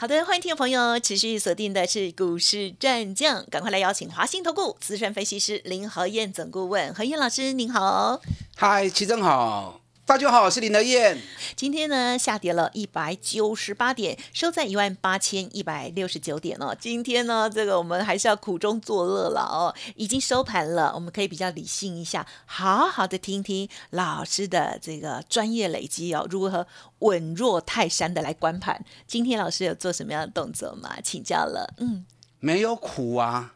好的，欢迎听众朋友持续锁定的是股市战将，赶快来邀请华信投顾资深分析师林和燕总顾问何燕老师，您好。嗨，齐正好。大家好，我是林德燕。今天呢，下跌了一百九十八点，收在一万八千一百六十九点哦。今天呢，这个我们还是要苦中作乐了哦。已经收盘了，我们可以比较理性一下，好好的听听老师的这个专业累积哦，如何稳若泰山的来观盘。今天老师有做什么样的动作吗？请教了，嗯。没有苦啊！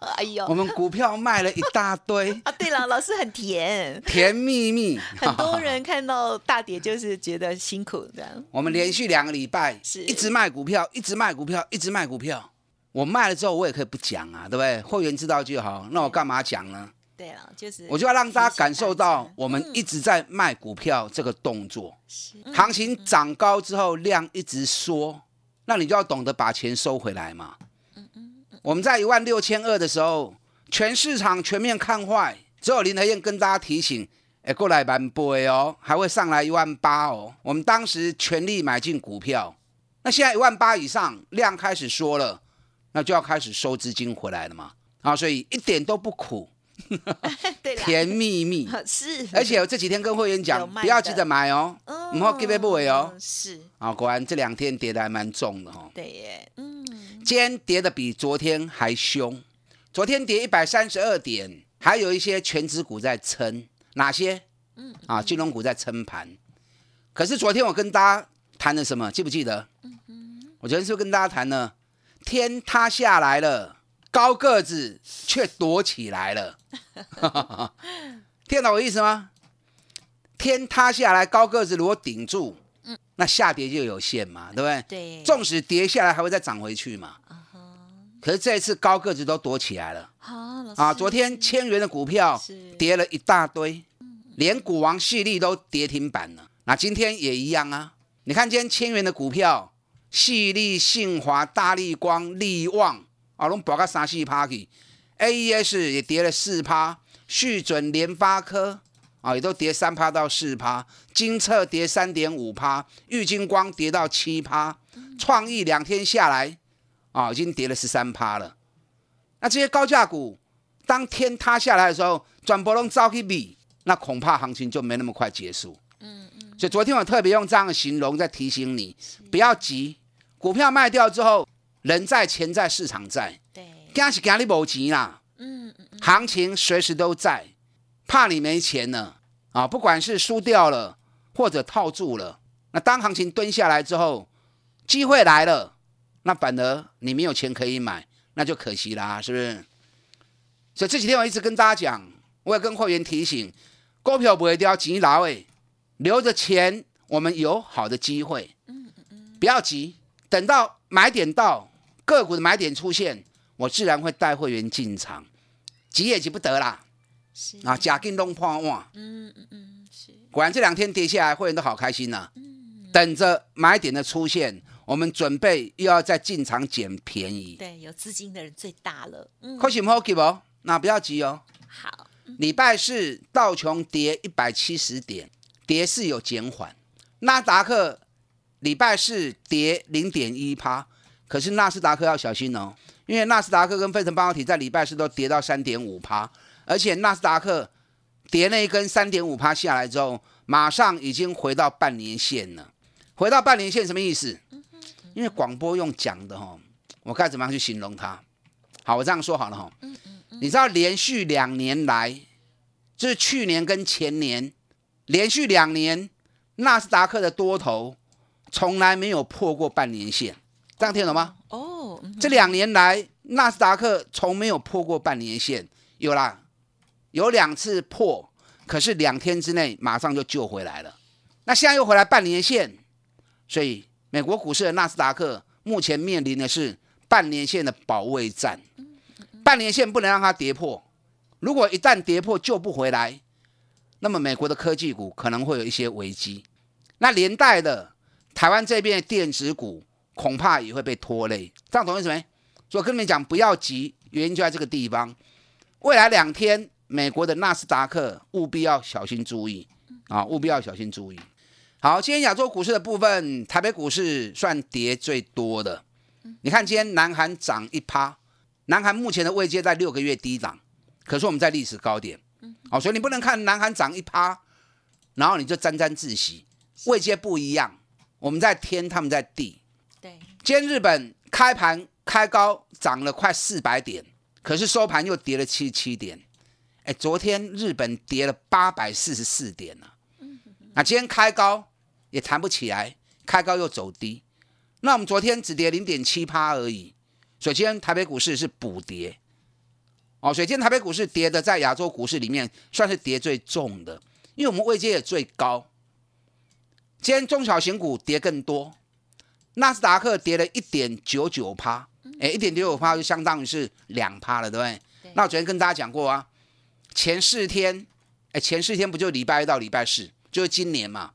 哎呦，我们股票卖了一大堆 啊！对了，老师很甜，甜蜜蜜。很多人看到大跌就是觉得辛苦这样。我们连续两个礼拜是一直卖股票，一直卖股票，一直卖股票。我卖了之后，我也可以不讲啊，对不对？会员知道就好。那我干嘛讲呢？对了，就是我就要让大家感受到我们一直在卖股票这个动作。行情涨高之后，量一直缩，那你就要懂得把钱收回来嘛。我们在一万六千二的时候，全市场全面看坏，只有林德燕跟大家提醒，哎，过来蛮倍哦，还会上来一万八哦。我们当时全力买进股票，那现在一万八以上，量开始缩了，那就要开始收资金回来了嘛。啊，所以一点都不苦，甜蜜蜜 是。而且我这几天跟会员讲，不要急着买哦，然后 give away 哦。是。啊，果然这两天跌的还蛮重的哈。对耶，嗯。今天跌的比昨天还凶，昨天跌一百三十二点，还有一些全指股在撑，哪些？嗯，啊，金融股在撑盘。可是昨天我跟大家谈了什么？记不记得？嗯我昨天是不是跟大家谈了？天塌下来了，高个子却躲起来了。听懂我意思吗？天塌下来，高个子如果顶住。那下跌就有限嘛，对不对？对。纵使跌下来，还会再涨回去嘛。可是这一次高个子都躲起来了。啊，昨天千元的股票跌了一大堆，连股王系利都跌停板了。那今天也一样啊。你看今天千元的股票，系利、信华、大力光、力旺啊，拢爆个三四趴去。A E S 也跌了四趴，续准、联发科。啊，也都跌三趴到四趴，金策跌三点五趴，玉金光跌到七趴，创意两天下来啊，已经跌了十三趴了。那这些高价股，当天塌下来的时候，转波龙遭去比，那恐怕行情就没那么快结束。嗯嗯。所以昨天我特别用这样的形容在提醒你，不要急，股票卖掉之后，人在钱在市场在，对，今是今你无钱啦。嗯嗯嗯。行情随时都在。怕你没钱了啊！不管是输掉了或者套住了，那当行情蹲下来之后，机会来了，那反而你没有钱可以买，那就可惜啦，是不是？所以这几天我一直跟大家讲，我也跟会员提醒，股票不会掉，急拿位，留着钱，我们有好的机会。嗯嗯嗯，不要急，等到买点到，个股的买点出现，我自然会带会员进场，急也急不得啦。啊，假金弄破万，嗯嗯嗯，是。果然这两天跌下来，会员都好开心呐。嗯，等着买点的出现，我们准备又要再进场捡便宜。对，有资金的人最大了。嗯，开心不好急不？那不要急哦。好。礼拜四道琼跌一百七十点，跌势有减缓。纳达克礼拜四跌零点一趴，可是纳斯达克要小心哦，因为纳斯达克跟费城半导体在礼拜四都跌到三点五趴。而且纳斯达克跌了一根三点五趴下来之后，马上已经回到半年线了。回到半年线什么意思？因为广播用讲的哈，我该怎么样去形容它？好，我这样说好了哈。你知道连续两年来，就是去年跟前年连续两年，纳斯达克的多头从来没有破过半年线，这样听懂吗？哦，这两年来纳斯达克从没有破过半年线，有啦。有两次破，可是两天之内马上就救回来了。那现在又回来半年线，所以美国股市的纳斯达克目前面临的是半年线的保卫战。半年线不能让它跌破，如果一旦跌破救不回来，那么美国的科技股可能会有一些危机，那连带的台湾这边的电子股恐怕也会被拖累。这样懂意思没？所以我跟你们讲，不要急，原因就在这个地方。未来两天，美国的纳斯达克务必要小心注意啊，务必要小心注意。好，今天亚洲股市的部分，台北股市算跌最多的。你看，今天南韩涨一趴，南韩目前的位阶在六个月低档，可是我们在历史高点。哦，所以你不能看南韩涨一趴，然后你就沾沾自喜，位阶不一样，我们在天，他们在地。对，今天日本开盘开高，涨了快四百点，可是收盘又跌了七七点。哎，昨天日本跌了八百四十四点呢。那今天开高也弹不起来，开高又走低。那我们昨天只跌零点七趴而已，所以今天台北股市是补跌。哦，所以今天台北股市跌的，在亚洲股市里面算是跌最重的，因为我们位阶也最高。今天中小型股跌更多，纳斯达克跌了一点九九趴，哎，一点九九趴就相当于是两趴了，对不对？那我昨天跟大家讲过啊，前四天，哎，前四天不就礼拜一到礼拜四，就是今年嘛。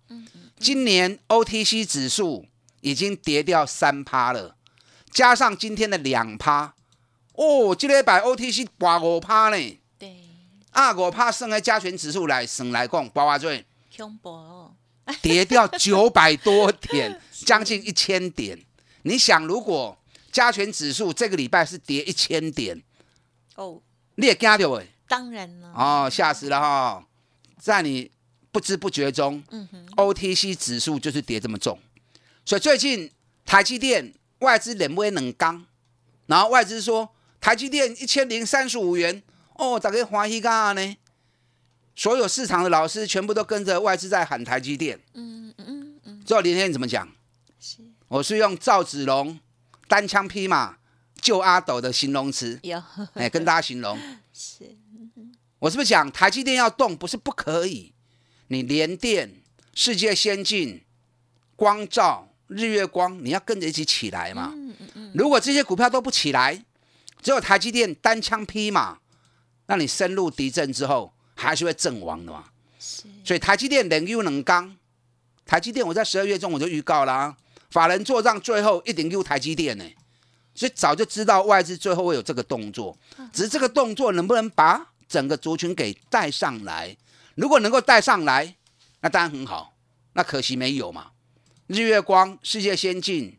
今年 OTC 指数已经跌掉三趴了，加上今天的两趴。哦，这礼拜 OTC 跌五趴呢，对，啊五趴算喺加权指数来算来讲，包括最恐怖哦，跌掉 九百多点，将近一千点。你想，如果加权指数这个礼拜是跌一千点，哦，你也惊到哎？当然了，哦，吓死了哈！在你不知不觉中，嗯哼，OTC 指数就是跌这么重，所以最近台积电外资冷不冷刚，然后外资说台积电一千零三十五元，哦，大家欢喜干呢？所有市场的老师全部都跟着外资在喊台积电。嗯嗯嗯嗯，知道连天怎么讲？是我是用赵子龙单枪匹马救阿斗的形容词，有哎，跟大家形容。是，我是不是讲台积电要动，不是不可以？你联电、世界先进、光照、日月光，你要跟着一起起来嘛。嗯嗯嗯，如果这些股票都不起来，只有台积电单枪匹马，那你深入敌阵之后，还是会阵亡的嘛。是，所以台积电能又能刚，台积电我在十二月中我就预告啦、法人做账最后一定有台积电呢，所以早就知道外资最后会有这个动作，只是这个动作能不能把整个族群给带上来？如果能够带上来，那当然很好，那可惜没有嘛。日月光、世界先进，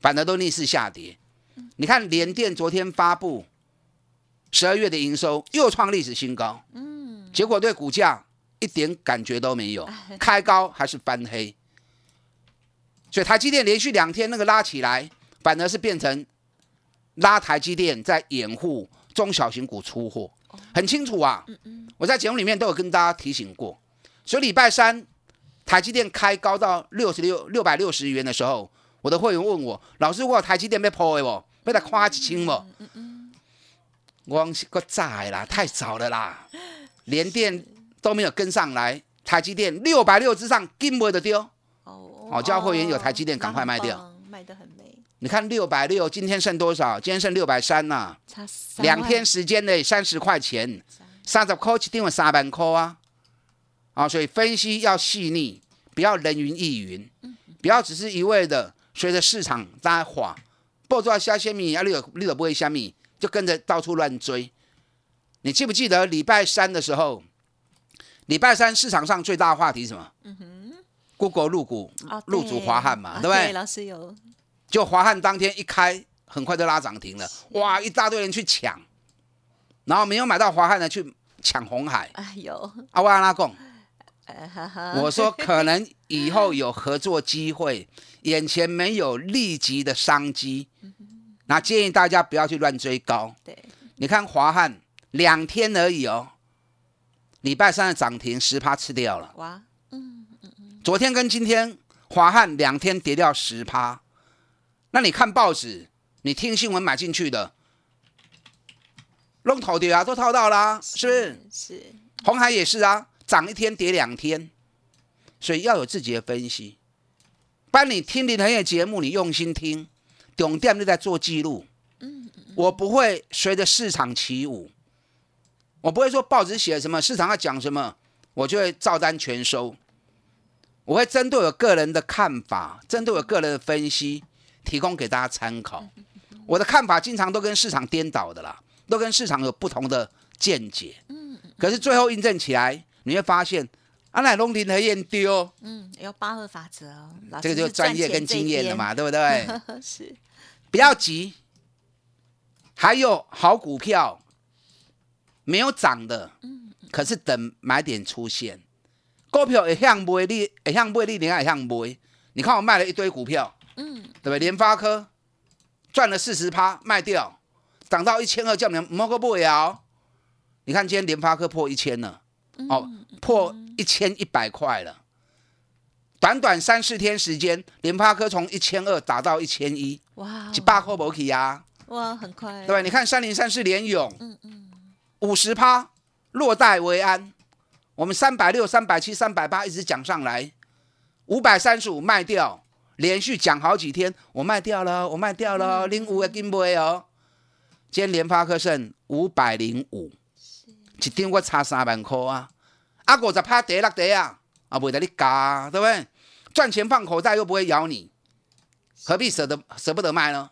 反而都逆势下跌。你看联电昨天发布十二月的营收又创历史新高，嗯，结果对股价一点感觉都没有，开高还是翻黑。所以台积电连续两天那个拉起来，反而是变成拉台积电在掩护中小型股出货，很清楚啊。我在节目里面都有跟大家提醒过。所以礼拜三台积电开高到六十六六百六十元的时候，我的会员问我：老师，我有台积电被破的不？被他夸一清不？我讲是个早啦，太早了啦，连电都没有跟上来，台积电六百六之上根本的丢。哦哦叫会员有台积电赶快卖掉卖得很美，你看六百六，今天剩多少？今天剩六百三呐，差两天时间内三十块钱，三十块一定有三万块啊！啊，所以分析要细腻，不要人云亦云，不要只是一味的随着市场在晃，不知道虾虾米啊，你有你都不会虾米，就跟着到处乱追。你记不记得礼拜三的时候？礼拜三市场上最大的话题是什么？嗯哼，Google 入股哦入主华汉嘛，啊对不对？老师有就华汉当天一开，很快就拉涨停了，哇，一大堆人去抢，然后没有买到华汉的去抢红海。啊有，啊，我跟他讲，呃哈哈，我说可能以后有合作机会，眼前没有立即的商机，那建议大家不要去乱追高。对，你看华汉两天而已哦，礼拜三的涨停十趴吃掉了，哇，嗯嗯嗯。昨天跟今天华汉两天跌掉十趴，那你看报纸，你听新闻买进去的，弄头跌啊，都套到啦，是不是？是红海也是啊，涨一天跌两天，所以要有自己的分析。不然你听林恒的节目，你用心听，懂点就在做记录。我不会随着市场起舞，我不会说报纸写什么，市场要讲什么，我就会照单全收。我会针对我个人的看法，针对我个人的分析，提供给大家参考。我的看法经常都跟市场颠倒的啦，都跟市场有不同的见解。嗯，可是最后印证起来，你会发现，阿奶龙林和燕丢，嗯，有八二法则哦，这个就师是专业跟经验了边，嘛，对不对？是，不要急，还有好股票没有涨的，可是等买点出现，股票会向买，你会向买，你另外会向买。你看我卖了一堆股票，嗯，对不对？联发科赚了四十趴，卖掉，涨到一千二，叫你们摸个不了。你看今天联发科破一千了，哦，破一千一百块了。短短三四天时间，联发科从一千二打到一千一，哇哦，一百块不起啊，哇，很快，对吧？你看三零三四联勇，嗯嗯，五十趴，落袋为安。我们三百六、三百七、三百八一直讲上来，五百三十五卖掉，连续讲好几天，我卖掉了，我卖掉了，零五的金杯哦。今天联发科剩五百零五，一天我差三万块啊，啊五十趴第六第啊，啊不得你加，对不对？赚钱放口袋又不会咬你，何必舍得舍不得卖呢？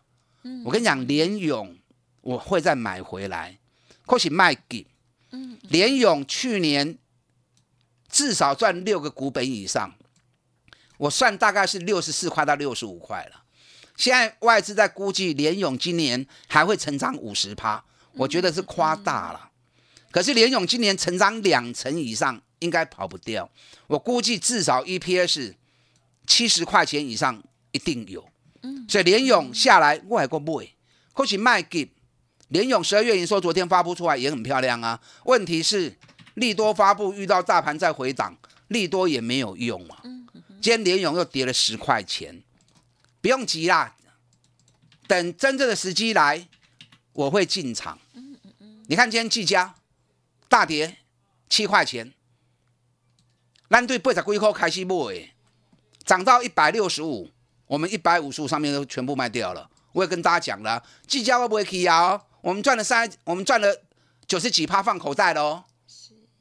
我跟你讲，联勇我会再买回来，或许卖给。联勇去年至少赚六个股本以上，我算大概是六十四块到六十五块了。现在外资在估计联勇今年还会成长五十趴，我觉得是夸大了。可是联勇今年成长两成以上，应该跑不掉。我估计至少 EPS 七十块钱以上一定有。所以联勇下来我还过买，或许卖给联勇十二月营收昨天发布出来也很漂亮啊。问题是利多发布遇到大盘在回档，利多也没有用啊。今天联勇又跌了十块钱，不用急啦，等真正的时机来，我会进场。你看今天技嘉大跌七块钱，咱对八十几块开始买，涨到一百六十五，我们一百五十五上面都全部卖掉了。我也跟大家讲了，技嘉会不会起啊、哦？我们赚了三，我们赚了九十几趴放口袋了哦。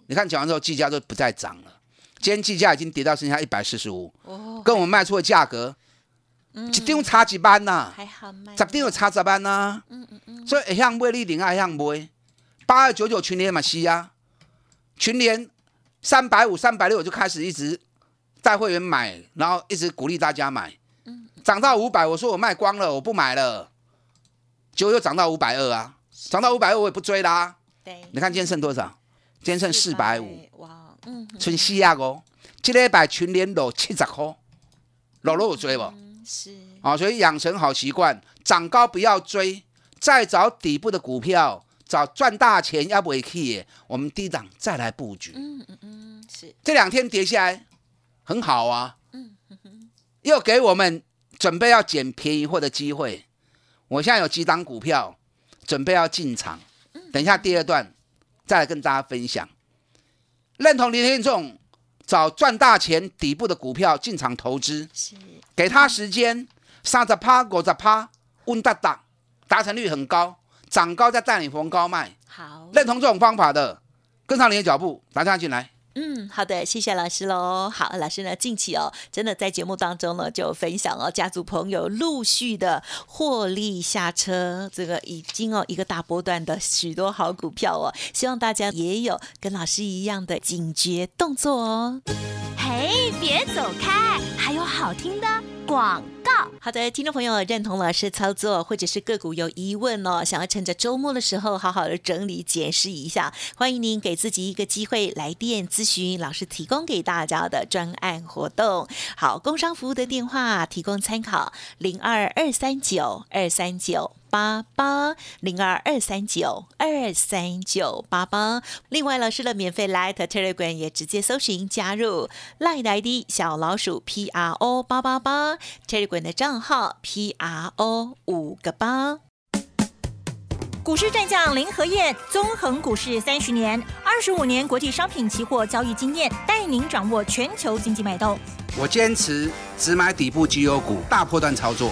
你看讲完之后，技嘉就不再涨了。今天计价已经跌到剩下一百四十五，哦，跟我们卖出的价格，一定差几班呐、还好卖，十定有差十班呐、所以一向买你另外向卖，八二九九群联嘛是啊，群联三百五、三百六就开始一直带会员买，然后一直鼓励大家买，涨到五百，我说我卖光了，我不买了，结果又涨到五百二啊，涨到五百二我也不追啦、对，你看今天剩多少？今天剩四百五，，剩四啊五，这礼拜群联落七十块，落落有追不？嗯是，啊，所以养成好习惯，涨高不要追，再找底部的股票，找赚大钱要不会去，我们低档再来布局。嗯嗯嗯，是，这两天跌下来很好啊，又给我们准备要捡便宜货的机会。我现在有几档股票准备要进场，等一下第二段再来跟大家分享。认同林天仲找赚大钱底部的股票进场投资，是，给他时间，三十趴、五十趴，稳达达，达成率很高，涨高再带你逢高卖。好，认同这种方法的，跟上你的脚步，打电话进来。嗯，好的，谢谢老师喽。好，老师呢，近期哦，真的在节目当中呢，就分享哦，家族朋友陆续的获利下车，这个已经哦一个大波段的许多好股票哦，希望大家也有跟老师一样的警觉动作哦。嘿，别走开，还有好听的广告。好的，听众朋友认同老师操作，或者是个股有疑问哦，想要趁着周末的时候好好的整理解释一下，欢迎您给自己一个机会来电咨询老师提供给大家的专案活动。好，工商服务的电话提供参考：零二二三九二三九。八八零二二三九二三九八八。另外，老师的免费 Light Telegram 也直接搜寻加入 Light ID 小老鼠 P R O 八八八 Telegram 的账号 P R O 五个八。股市战将林和燕，纵横股市三十年，二十五年国际商品期货交易经验，带您掌握全球经济脉动。我坚持只买底部绩优股，大波段操作。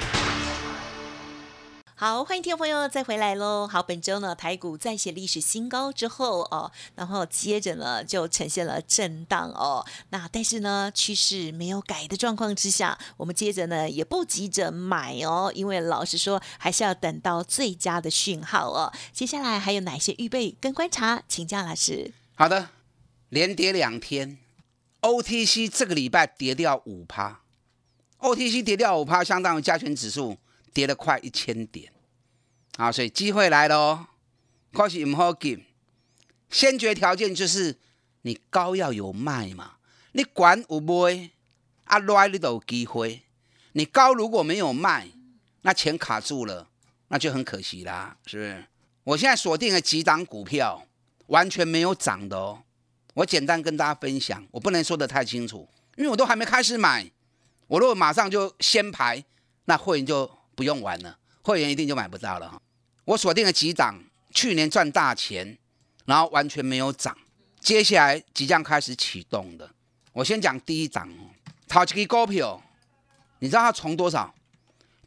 好，欢迎听众朋友再回来喽。好，本周呢台股再写历史新高之后哦，然后接着呢就呈现了震荡哦。那但是呢趋势没有改的状况之下，我们接着呢也不急着买哦，因为老实说还是要等到最佳的讯号哦。接下来还有哪些预备跟观察？请教老师。好的，连跌两天，OTC 这个礼拜跌掉五趴，OTC 跌掉五趴，相当于加权指数跌了快一千点。啊，所以机会来了哦，可是唔好急。先决条件就是你高要有卖嘛，你管有卖，啊来你都有机会。你高如果没有卖，那钱卡住了，那就很可惜啦，是不是？我现在锁定了几档股票，完全没有涨的哦。我简单跟大家分享，我不能说的太清楚，因为我都还没开始买。我如果马上就先排，那会员就不用玩了，会员一定就买不到了。我锁定了几档，去年赚大钱，然后完全没有涨，接下来即将开始启动的。我先讲第一档哦，淘气股票，你知道它从多少？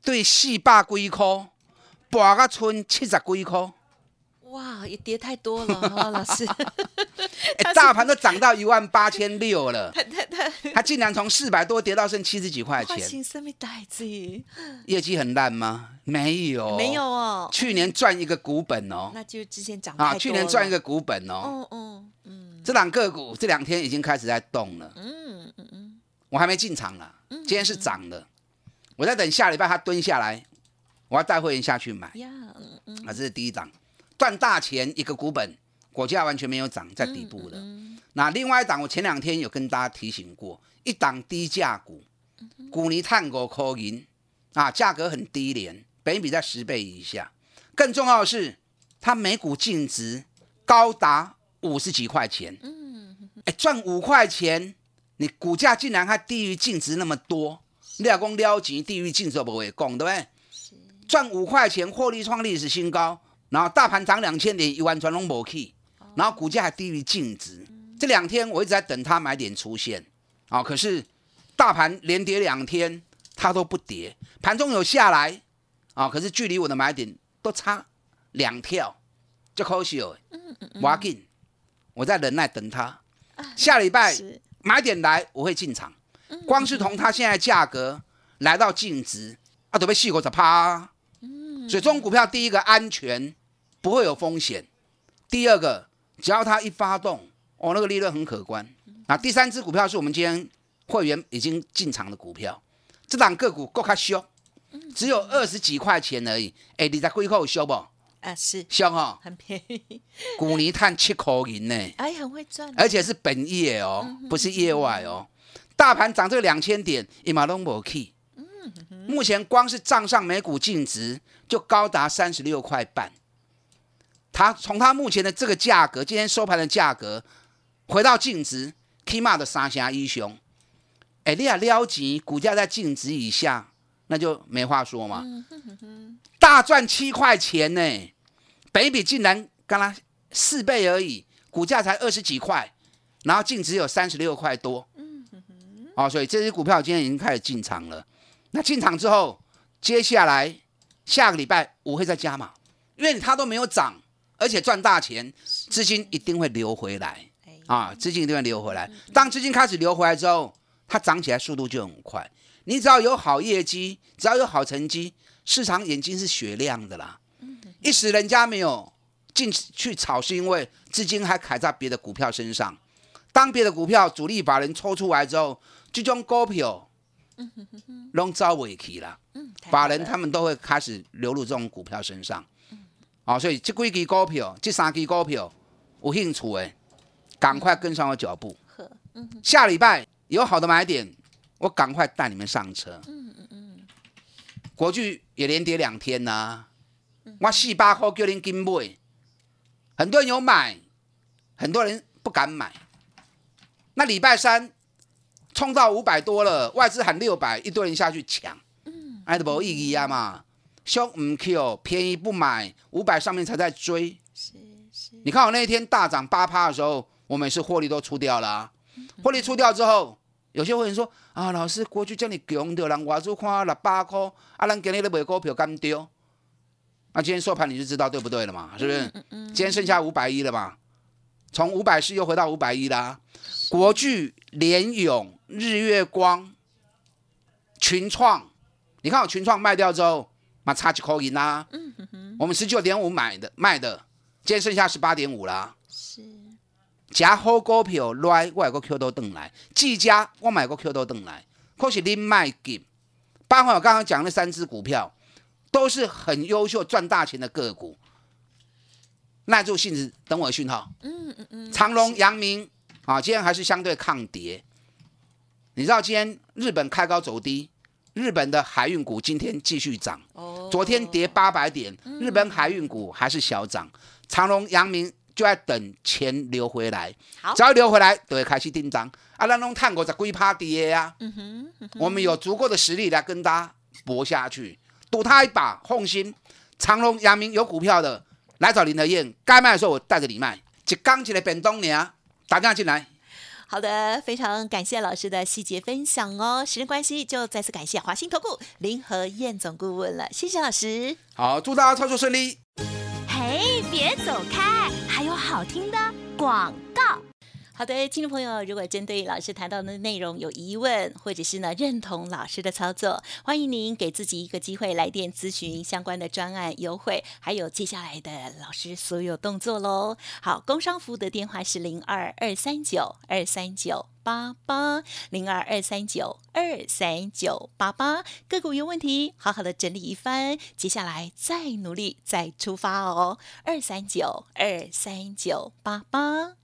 对，四百几块，拔个村七十几块。哇，也跌太多了哈，老师。哎，大盘都涨到一万八千六了，他竟然从四百多跌到剩七十几块钱。什么代志？业绩很烂吗？没有，没有哦。去年赚一个股本哦，那就之前涨啊，去年赚一个股本哦。哦哦嗯，这两个股这两天已经开始在动了。嗯嗯嗯，我还没进场呢。今天是涨的，我在等下礼拜它蹲下来，我要带会员下去买。呀，嗯嗯，啊，这是第一档。赚大钱一个股本，股价完全没有涨，在底部的。那另外一档，我前两天有跟大家提醒过，一档低价股，股尼碳股科银啊，价格很低廉，本比在十倍以下。更重要的是，它每股净值高达五十几块钱。嗯，哎，赚五块钱，你股价竟然还低于净值那么多，你老公撩钱低于净值不会讲，对不对？赚五块钱，获利创历史新高。然后大盘涨两千点，一万全拢无去，然后股价还低于净值。这两天我一直在等它买点出现，啊，可是大盘连跌两天，它都不跌，盘中有下来，啊，可是距离我的买点都差两跳，就可惜哦。嗯嗯嗯。紧，我在忍耐等它，下礼拜买点来我会进场。光是从它现在价格来到净值，啊，都被细股在趴。所以这种股票，第一个安全，不会有风险；第二个，只要它一发动，哦，那个利润很可观。那第三只股票是我们今天会员已经进场的股票，这档个股够卡凶，只有二十几块钱而已。哎，你在贵口修不？啊，是凶哈，很便宜。古尼碳七块银呢？哎，很会赚，而且是本业哦，不是业外哦。大盘涨这两千点，一马都无去。目前光是账上每股净值就高达三十六块半，它从它目前的这个价格，今天收盘的价格回到净值，K 码的三峡一雄，哎，你啊撩级，股价在净值以下，那就没话说嘛，大赚七块钱呢，北比竟然刚刚四倍而已，股价才二十几块，然后净值有三十六块多，哦，所以这只股票今天已经开始进场了。那进场之后，接下来下个礼拜我会再加嘛？因为它都没有涨，而且赚大钱，资金一定会流回来啊！资金一定会流回来。当资金开始流回来之后，它涨起来速度就很快。你只要有好业绩，只要有好成绩，市场眼睛是雪亮的啦。一时人家没有进去炒，是因为资金还卡在别的股票身上。当别的股票主力把人抽出来之后，这种股票。拢招尾期啦。嗯，太好法人他们都会开始流入这种股票身上。哦，所以这几支股票，这三支股票有兴趣的，赶快跟上我脚步。嗯下礼拜有好的买点，我赶快带你们上车。嗯嗯嗯，国巨也连跌两天呐、嗯我四八块叫您跟买，很多人有买，很多人不敢买。那礼拜三冲到五百多了，外资喊六百，一堆人下去抢，嗯哎，都没意义啊嘛。凶唔 Q，便宜不买，五百上面才在追。是是，你看我那一天大涨八趴的时候，我们也是获利都出掉了、啊。嗯获利出掉之后，有些会员说啊，老师过去叫你强的，人外资看六八块，啊，咱今日咧买股票干丢？那今天收盘你就知道对不对了嘛？是不是？今天剩下五百一了嘛？从五百四又回到五百一啦。国巨、联永、日月光、群创，你看我群创卖掉之后，嘛差几口银啦。我们十九点五买的卖的，今天剩下十八点五啦。是假好股票来，我有个 Q 都登来；技嘉我买个 Q 都登来。可是您卖给，包括我刚刚讲那三只股票，都是很优秀赚大钱的个股。耐住性子，等我的讯号。嗯嗯嗯，长隆、阳明啊，今天还是相对抗跌。你知道今天日本开高走低，日本的海运股今天继续涨，哦，昨天跌八百点，日本海运股还是小涨，长隆、阳明就在等钱流回来，好。只要流回来，都会开始订涨。啊，咱拢探过十几趴跌呀，嗯哼，嗯哼。我们有足够的实力来跟大家搏下去，赌他一把，放心。长隆、阳明有股票的，来找林德燕，该卖的时候我带着你卖，一刚一个便当呢，打电话进来。好的，非常感谢老师的细节分享哦。时间关系，就再次感谢华兴投顾林和燕总顾问了，谢谢老师。好，祝大家操作顺利。嘿，别走开，还有好听的广告。好的，听众朋友，如果针对老师谈到的内容有疑问，或者是呢认同老师的操作，欢迎您给自己一个机会来电咨询相关的专案优惠，还有接下来的老师所有动作喽。好，工商服务的电话是零二二三九二三九。八八零二二三九二三九八八，个股有问题，好好的整理一番，接下来再努力再出发哦。二三九二三九八八。